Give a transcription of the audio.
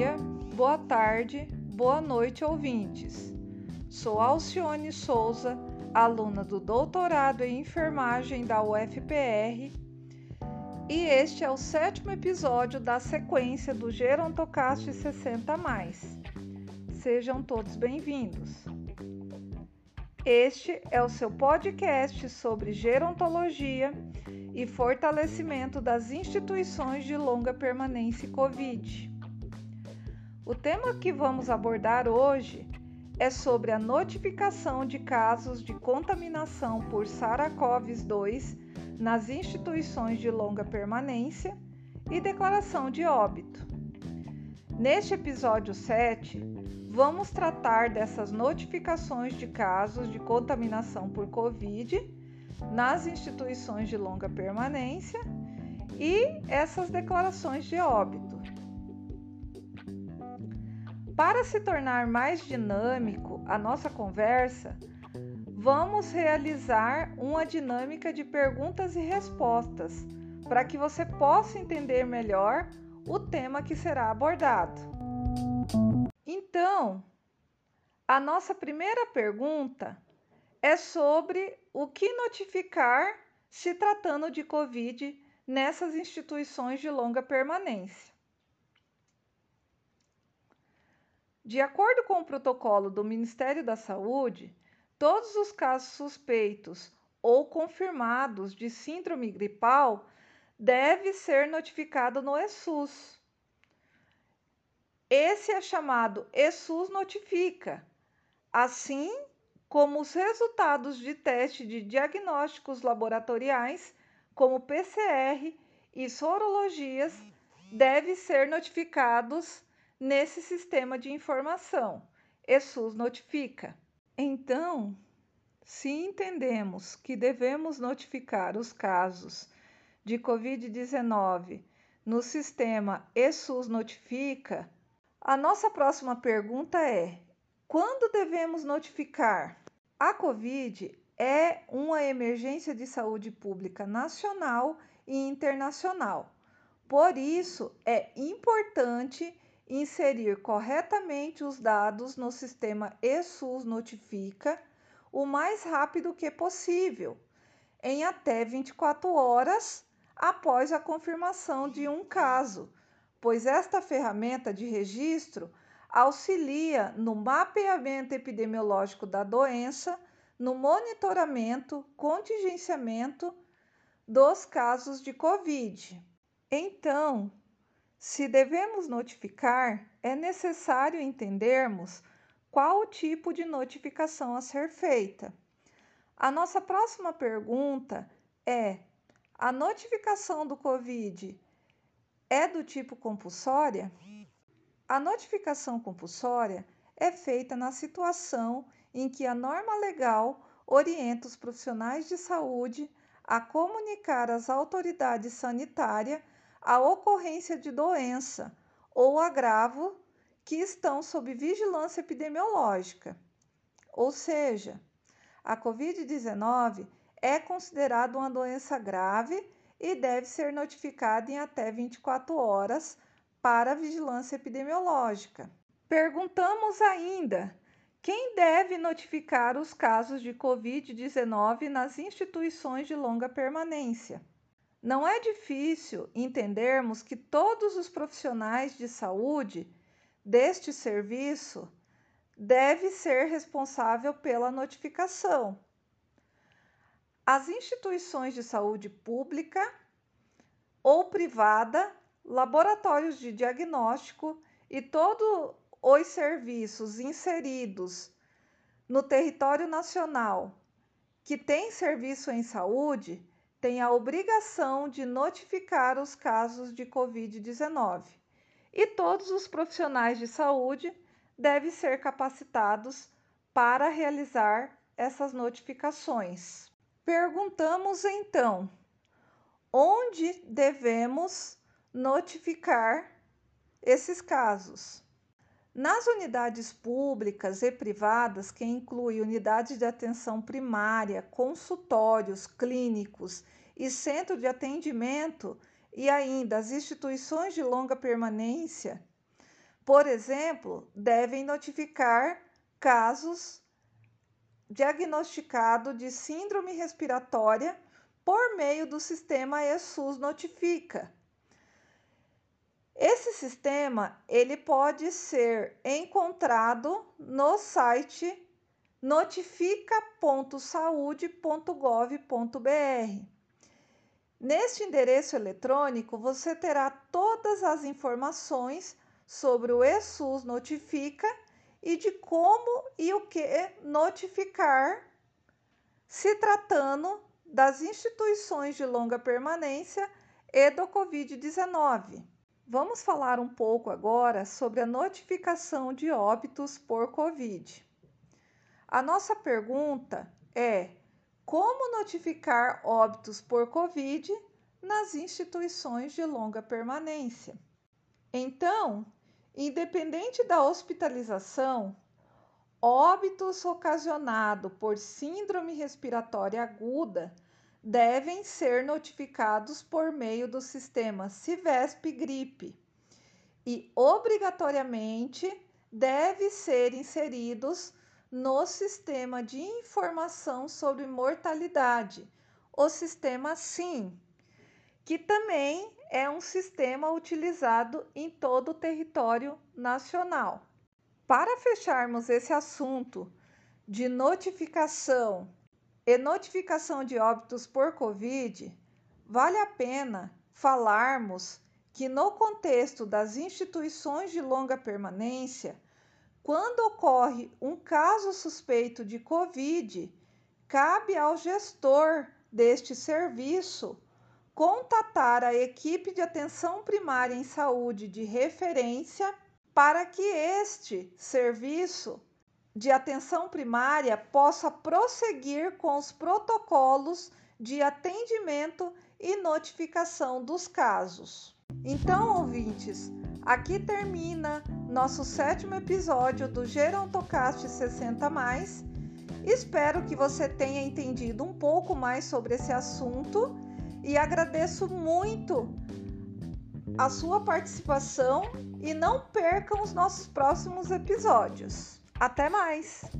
dia, boa tarde, boa noite, ouvintes. Sou Alcione Souza, aluna do doutorado em enfermagem da UFPR, e este é o sétimo episódio da sequência do Gerontocast 60. Sejam todos bem-vindos. Este é o seu podcast sobre gerontologia e fortalecimento das instituições de longa permanência Covid. O tema que vamos abordar hoje é sobre a notificação de casos de contaminação por SARS-CoV-2 nas instituições de longa permanência e declaração de óbito. Neste episódio 7, vamos tratar dessas notificações de casos de contaminação por Covid nas instituições de longa permanência e essas declarações de óbito. Para se tornar mais dinâmico a nossa conversa, vamos realizar uma dinâmica de perguntas e respostas para que você possa entender melhor o tema que será abordado. Então, a nossa primeira pergunta é sobre o que notificar se tratando de Covid nessas instituições de longa permanência. De acordo com o protocolo do Ministério da Saúde, todos os casos suspeitos ou confirmados de síndrome gripal devem ser notificados no ESUS. Esse é chamado ESUS Notifica. Assim, como os resultados de teste de diagnósticos laboratoriais, como PCR e sorologias, devem ser notificados nesse sistema de informação. ESUS notifica. Então, se entendemos que devemos notificar os casos de COVID-19 no sistema ESUS notifica, a nossa próxima pergunta é: quando devemos notificar? A Covid é uma emergência de saúde pública nacional e internacional. Por isso, é importante inserir corretamente os dados no sistema ESUS Notifica o mais rápido que possível, em até 24 horas após a confirmação de um caso, pois esta ferramenta de registro auxilia no mapeamento epidemiológico da doença, no monitoramento, contingenciamento dos casos de Covid. Então, se devemos notificar, é necessário entendermos qual o tipo de notificação a ser feita. A nossa próxima pergunta é: a notificação do Covid é do tipo compulsória? A notificação compulsória é feita na situação em que a norma legal orienta os profissionais de saúde a comunicar às autoridades sanitárias a ocorrência de doença ou agravo que estão sob vigilância epidemiológica. Ou seja, a Covid-19 é considerada uma doença grave e deve ser notificada em até 24 horas para vigilância epidemiológica. Perguntamos ainda quem deve notificar os casos de Covid-19 nas instituições de longa permanência. Não é difícil entendermos que todos os profissionais de saúde deste serviço devem ser responsáveis pela notificação. As instituições de saúde pública ou privada laboratórios de diagnóstico e todos os serviços inseridos no território nacional que tem serviço em saúde têm a obrigação de notificar os casos de Covid-19 e todos os profissionais de saúde devem ser capacitados para realizar essas notificações. Perguntamos então: onde devemos notificar esses casos. Nas unidades públicas e privadas, que inclui unidades de atenção primária, consultórios clínicos e centro de atendimento, e ainda as instituições de longa permanência, Por exemplo, devem notificar casos diagnosticados de síndrome respiratória por meio do sistema ESUS Notifica. Sistema ele pode ser encontrado no site notifica.saude.gov.br. Neste endereço eletrônico, você terá todas as informações sobre o ESUS Notifica e de como e o que notificar se tratando das instituições de longa permanência e do Covid-19. Vamos falar um pouco agora sobre a notificação de óbitos por Covid. A nossa pergunta é: como notificar óbitos por Covid nas instituições de longa permanência? Então, independente da hospitalização, óbitos ocasionados por síndrome respiratória aguda devem ser notificados por meio do sistema Civesp Gripe e obrigatoriamente devem ser inseridos no sistema de informação sobre mortalidade, o sistema SIM, que também é um sistema utilizado em todo o território nacional. Para fecharmos esse assunto de notificação e notificação de óbitos por Covid, vale a pena falarmos que, no contexto das instituições de longa permanência, quando ocorre um caso suspeito de Covid, cabe ao gestor deste serviço contatar a equipe de atenção primária em saúde de referência para que este serviço de atenção primária possa prosseguir com os protocolos de atendimento e notificação dos casos. Então, ouvintes, aqui termina nosso sétimo episódio do Gerontocast 60. Espero que você tenha entendido um pouco mais sobre esse assunto e agradeço muito a sua participação e não percam os nossos próximos episódios. Até mais!